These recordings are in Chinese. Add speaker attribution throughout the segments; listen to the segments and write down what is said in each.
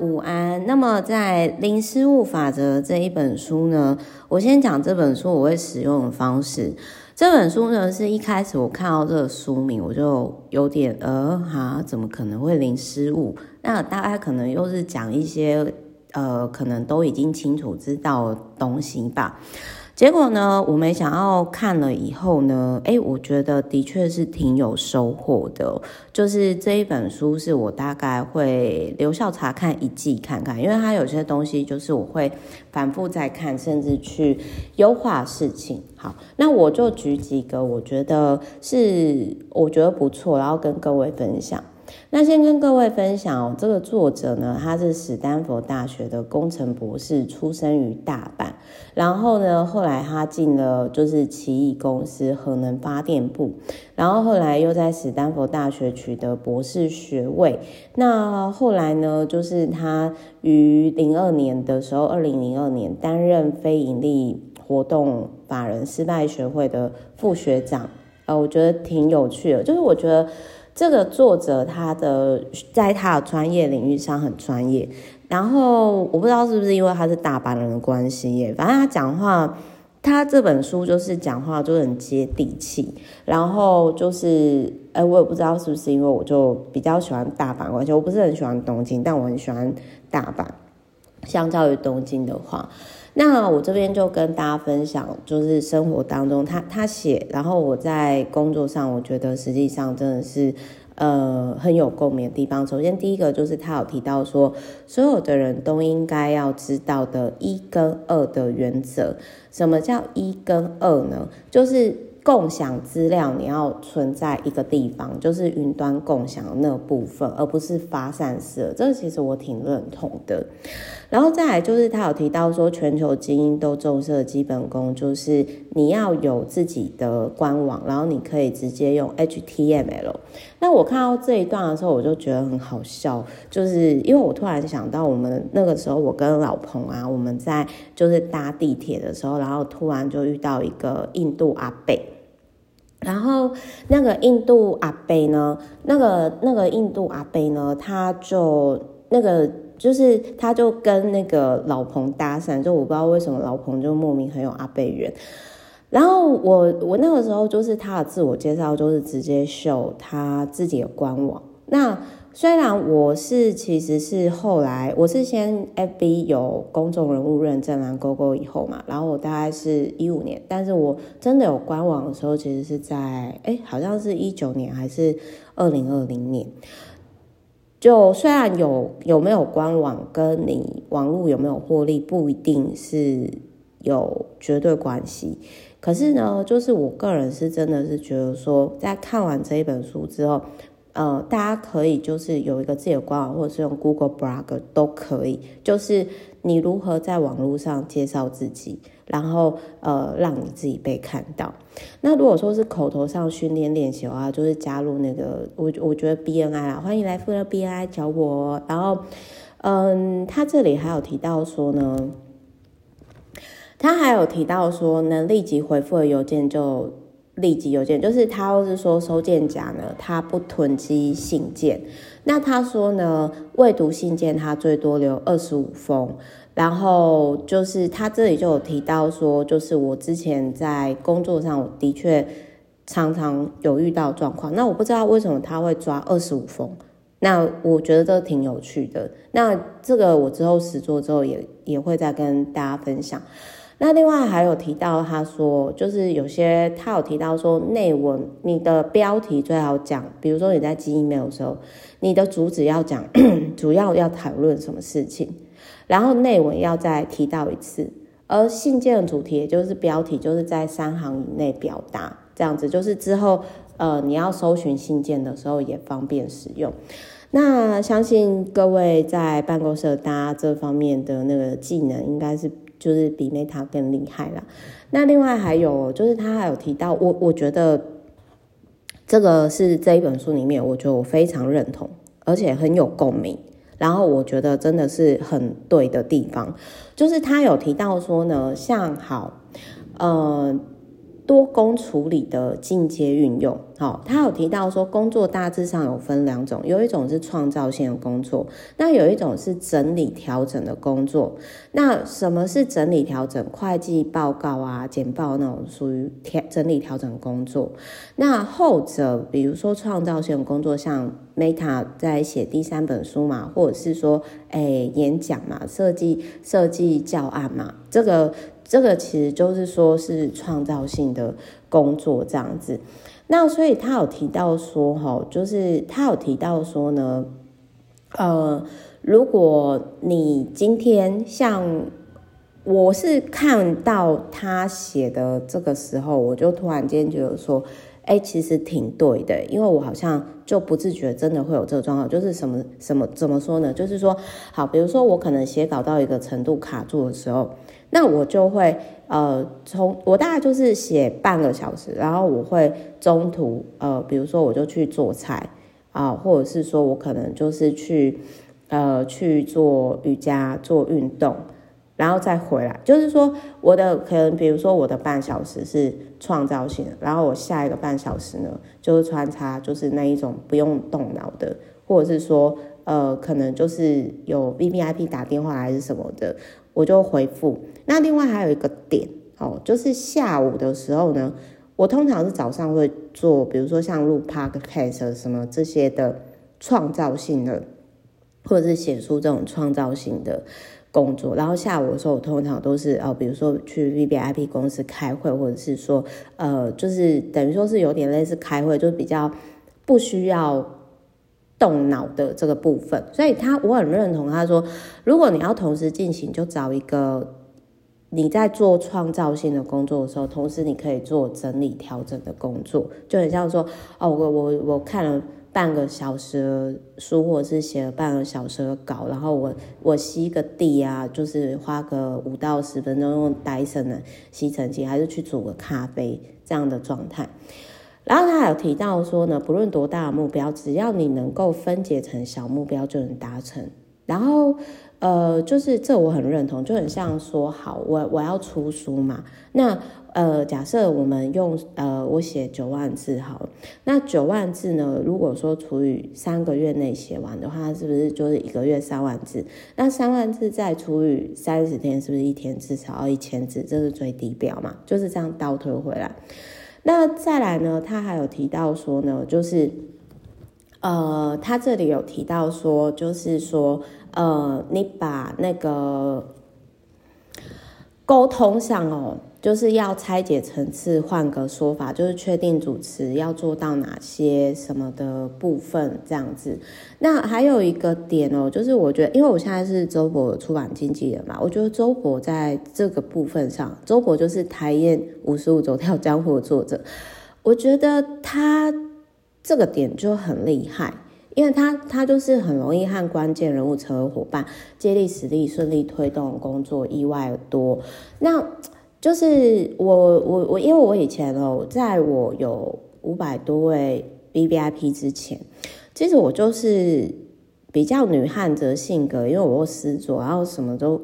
Speaker 1: 午安。那么在《零失误法则》这一本书呢，我先讲这本书我会使用的方式。这本书呢，是一开始我看到这个书名，我就有点呃哈，怎么可能会零失误？那大概可能又是讲一些呃，可能都已经清楚知道的东西吧。结果呢，我没想要看了以后呢，诶，我觉得的确是挺有收获的。就是这一本书是我大概会留校察看一季看看，因为它有些东西就是我会反复再看，甚至去优化事情。好，那我就举几个我觉得是我觉得不错，然后跟各位分享。那先跟各位分享，这个作者呢，他是史丹佛大学的工程博士，出生于大阪，然后呢，后来他进了就是奇异公司核能发电部，然后后来又在史丹佛大学取得博士学位。那后来呢，就是他于零二年的时候，二零零二年担任非营利活动法人失败学会的副学长。呃，我觉得挺有趣的，就是我觉得。这个作者他的在他的专业领域上很专业，然后我不知道是不是因为他是大阪人的关系耶，反正他讲话，他这本书就是讲话就很接地气，然后就是，哎，我也不知道是不是因为我就比较喜欢大阪关系，我不是很喜欢东京，但我很喜欢大阪，相较于东京的话。那我这边就跟大家分享，就是生活当中他他写，然后我在工作上，我觉得实际上真的是呃很有共鸣的地方。首先第一个就是他有提到说，所有的人都应该要知道的一跟二的原则。什么叫一跟二呢？就是。共享资料，你要存在一个地方，就是云端共享那部分，而不是发散式。这个其实我挺认同的。然后再来就是他有提到说，全球精英都重视的基本功，就是你要有自己的官网，然后你可以直接用 HTML。那我看到这一段的时候，我就觉得很好笑，就是因为我突然想到，我们那个时候我跟老彭啊，我们在就是搭地铁的时候，然后突然就遇到一个印度阿伯。然后那个印度阿伯呢，那个那个印度阿伯呢，他就那个就是他就跟那个老彭搭讪，就我不知道为什么老彭就莫名很有阿贝缘。然后我我那个时候就是他的自我介绍，就是直接秀他自己的官网。那虽然我是其实是后来我是先 FB 有公众人物认证蓝勾勾以后嘛，然后我大概是一五年，但是我真的有官网的时候，其实是在哎，好像是一九年还是二零二零年。就虽然有有没有官网跟你网络有没有获利不一定是有绝对关系，可是呢，就是我个人是真的是觉得说，在看完这一本书之后。呃，大家可以就是有一个自己的官网，或者是用 Google Blog 都可以。就是你如何在网络上介绍自己，然后呃，让你自己被看到。那如果说是口头上训练练习的话，就是加入那个我我觉得 BNI 啦，欢迎来富乐 BNI 找我。然后，嗯，他这里还有提到说呢，他还有提到说能立即回复的邮件就。立即邮件就是他，或是说收件夹呢，他不囤积信件。那他说呢，未读信件他最多留二十五封。然后就是他这里就有提到说，就是我之前在工作上，我的确常常有遇到状况。那我不知道为什么他会抓二十五封。那我觉得这挺有趣的。那这个我之后实作之后也也会再跟大家分享。那另外还有提到，他说就是有些他有提到说内文，你的标题最好讲，比如说你在寄 email 的时候，你的主旨要讲 主要要讨论什么事情，然后内文要再提到一次，而信件的主题也就是标题，就是在三行以内表达，这样子就是之后呃你要搜寻信件的时候也方便使用。那相信各位在办公室搭这方面的那个技能应该是。就是比 Meta 更厉害啦。那另外还有，就是他还有提到，我我觉得这个是这一本书里面，我觉得我非常认同，而且很有共鸣。然后我觉得真的是很对的地方，就是他有提到说呢，像好，呃，多工处理的进阶运用，好，他有提到说，工作大致上有分两种，有一种是创造性的工作，那有一种是整理调整的工作。那什么是整理调整？会计报告啊、简报那种属于调整理调整工作。那后者，比如说创造性的工作，像 Meta 在写第三本书嘛，或者是说，哎，演讲嘛，设计设计教案嘛，这个。这个其实就是说是创造性的工作这样子，那所以他有提到说，哈，就是他有提到说呢，呃，如果你今天像我是看到他写的这个时候，我就突然间觉得说，哎，其实挺对的，因为我好像就不自觉真的会有这个状况，就是什么什么怎么说呢？就是说，好，比如说我可能写稿到一个程度卡住的时候。那我就会呃，从我大概就是写半个小时，然后我会中途呃，比如说我就去做菜啊，或者是说我可能就是去呃去做瑜伽、做运动，然后再回来。就是说我的可能，比如说我的半小时是创造性的，然后我下一个半小时呢，就是穿插就是那一种不用动脑的，或者是说呃，可能就是有 VVIP 打电话还是什么的。我就回复。那另外还有一个点哦，就是下午的时候呢，我通常是早上会做，比如说像录 podcast 什么这些的创造性的，或者是写书这种创造性的工作。然后下午的时候，我通常都是哦，比如说去 VVIP 公司开会，或者是说呃，就是等于说是有点类似开会，就是比较不需要。动脑的这个部分，所以他我很认同他说，如果你要同时进行，就找一个你在做创造性的工作的时候，同时你可以做整理调整的工作，就很像说哦，我我我看了半个小时书，或者是写了半个小时的稿，然后我我吸个地啊，就是花个五到十分钟用戴森的吸尘器，还是去煮个咖啡这样的状态。然后他还有提到说呢，不论多大的目标，只要你能够分解成小目标，就能达成。然后，呃，就是这我很认同，就很像说，好，我我要出书嘛。那呃，假设我们用呃，我写九万字好了，那九万字呢，如果说除以三个月内写完的话，是不是就是一个月三万字？那三万字再除以三十天，是不是一天至少要一千字？这是最低标嘛？就是这样倒推回来。那再来呢？他还有提到说呢，就是，呃，他这里有提到说，就是说，呃，你把那个沟通上哦。就是要拆解层次，换个说法，就是确定主持要做到哪些什么的部分，这样子。那还有一个点哦，就是我觉得，因为我现在是周博出版经纪人嘛，我觉得周博在这个部分上，周博就是台燕五十五走跳江湖的作者，我觉得他这个点就很厉害，因为他他就是很容易和关键人物成为伙伴，接力使力，顺利推动工作，意外多。那就是我我我，因为我以前哦，在我有五百多位 B B I P 之前，其实我就是比较女汉子性格，因为我又狮子，然后什么都，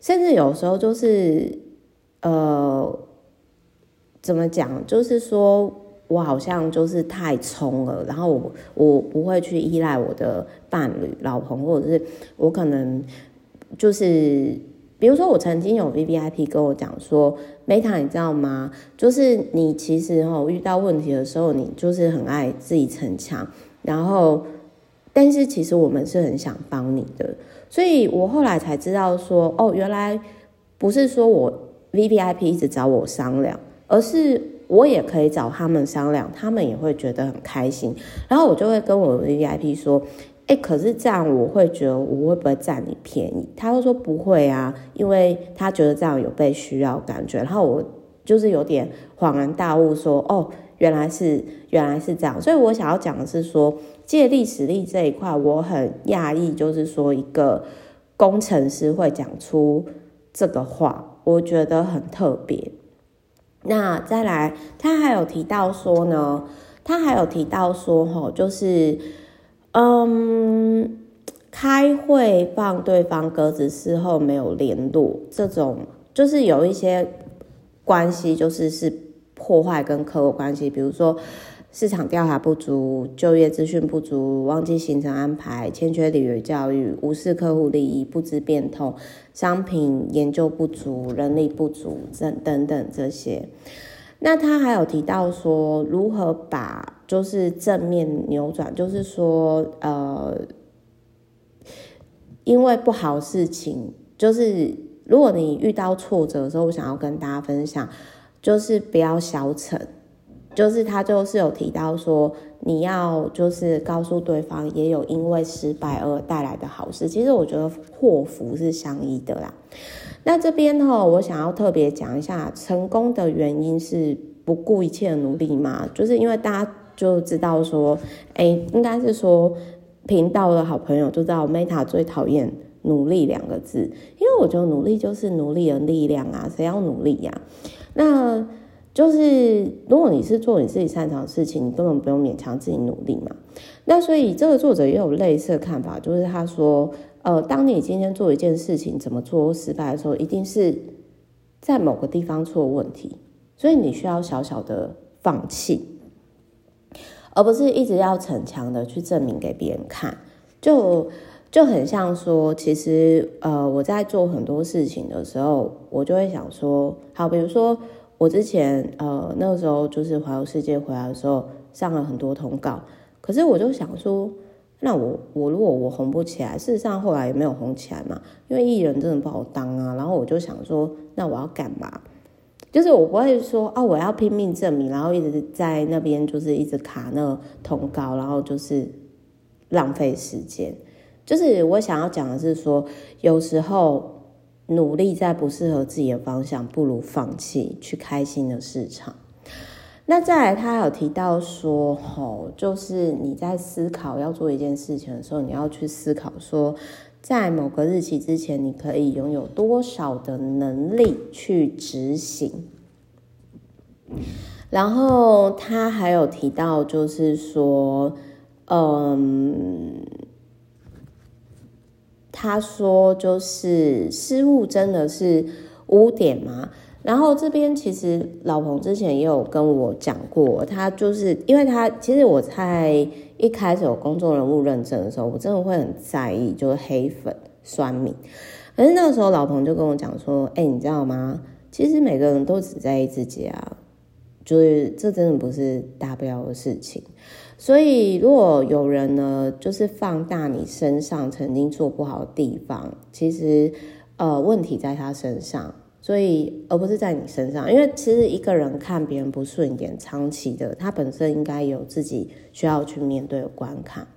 Speaker 1: 甚至有时候就是呃，怎么讲？就是说我好像就是太冲了，然后我我不会去依赖我的伴侣、老婆，或者是我可能就是。比如说，我曾经有 VVIP 跟我讲说，Meta，你知道吗？就是你其实哈遇到问题的时候，你就是很爱自己逞强，然后，但是其实我们是很想帮你的。所以我后来才知道说，哦，原来不是说我 VVIP 一直找我商量，而是我也可以找他们商量，他们也会觉得很开心。然后我就会跟我 VVIP 说。哎，可是这样我会觉得我会不会占你便宜？他会说不会啊，因为他觉得这样有被需要感觉。然后我就是有点恍然大悟，说哦，原来是原来是这样。所以我想要讲的是说，借力使力这一块，我很讶异，就是说一个工程师会讲出这个话，我觉得很特别。那再来，他还有提到说呢，他还有提到说，吼，就是。嗯，开会放对方鸽子，事后没有联络，这种就是有一些关系，就是是破坏跟客户关系，比如说市场调查不足、就业资讯不足、忘记行程安排、欠缺履约教育、无视客户利益、不知变通、商品研究不足、人力不足等等等这些。那他还有提到说，如何把就是正面扭转，就是说，呃，因为不好事情，就是如果你遇到挫折的时候，我想要跟大家分享，就是不要消沉，就是他就是有提到说，你要就是告诉对方，也有因为失败而带来的好事。其实我觉得祸福是相依的啦。那这边哈，我想要特别讲一下，成功的原因是不顾一切的努力嘛？就是因为大家就知道说，哎，应该是说频道的好朋友就知道，Meta 最讨厌“努力”两个字，因为我觉得努力就是努力的力量啊，谁要努力呀？那就是如果你是做你自己擅长的事情，你根本不用勉强自己努力嘛。那所以这个作者也有类似的看法，就是他说。呃，当你今天做一件事情怎么做失败的时候，一定是在某个地方出了问题，所以你需要小小的放弃，而不是一直要逞强的去证明给别人看。就就很像说，其实呃，我在做很多事情的时候，我就会想说，好，比如说我之前呃那个时候就是环游世界回来的时候，上了很多通告，可是我就想说。那我我如果我红不起来，事实上后来也没有红起来嘛，因为艺人真的不好当啊。然后我就想说，那我要干嘛？就是我不会说啊，我要拼命证明，然后一直在那边就是一直卡那个通告，然后就是浪费时间。就是我想要讲的是说，有时候努力在不适合自己的方向，不如放弃，去开心的市场。那再来，他有提到说，吼，就是你在思考要做一件事情的时候，你要去思考说，在某个日期之前，你可以拥有多少的能力去执行。然后他还有提到，就是说，嗯，他说，就是失误真的是污点吗？然后这边其实老彭之前也有跟我讲过，他就是因为他其实我在一开始有公众人物认证的时候，我真的会很在意，就是黑粉酸民。可是那个时候老彭就跟我讲说：“哎，你知道吗？其实每个人都只在意自己啊，就是这真的不是大不了的事情。所以如果有人呢，就是放大你身上曾经做不好的地方，其实呃问题在他身上。”所以，而不是在你身上，因为其实一个人看别人不顺眼，长期的，他本身应该有自己需要去面对的关卡。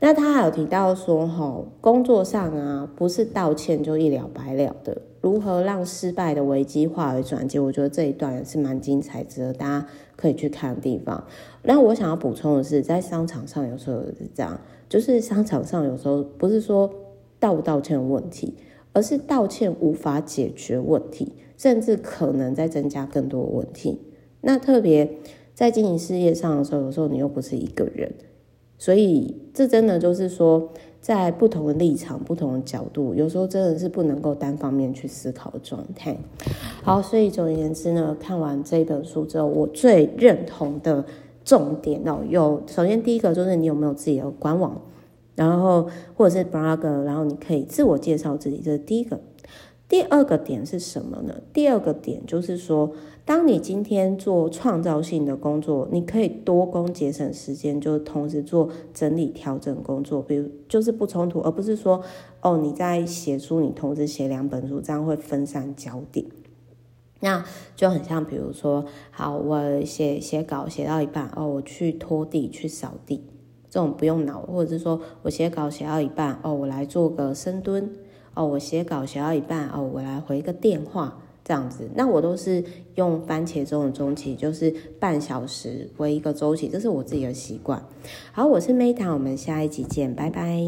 Speaker 1: 那他还有提到说，吼，工作上啊，不是道歉就一了百了的。如何让失败的危机化为转机？我觉得这一段也是蛮精彩，值得大家可以去看的地方。那我想要补充的是，在商场上有时候是这样，就是商场上有时候不是说道不道歉的问题。而是道歉无法解决问题，甚至可能在增加更多问题。那特别在经营事业上的时候，有时候你又不是一个人，所以这真的就是说，在不同的立场、不同的角度，有时候真的是不能够单方面去思考的状态。好，所以总而言之呢，看完这本书之后，我最认同的重点哦，有首先第一个就是你有没有自己的官网。然后或者是 blog，然后你可以自我介绍自己，这是第一个。第二个点是什么呢？第二个点就是说，当你今天做创造性的工作，你可以多工节省时间，就同时做整理调整工作，比如就是不冲突，而不是说哦你在写书，你同时写两本书，这样会分散焦点。那就很像，比如说，好，我写写稿写到一半，哦，我去拖地，去扫地。这种不用脑，或者是说我写稿写到一半，哦，我来做个深蹲，哦，我写稿写到一半，哦，我来回个电话，这样子，那我都是用番茄钟的周期，就是半小时为一个周期，这是我自己的习惯。好，我是 Meta，我们下一集见，拜拜。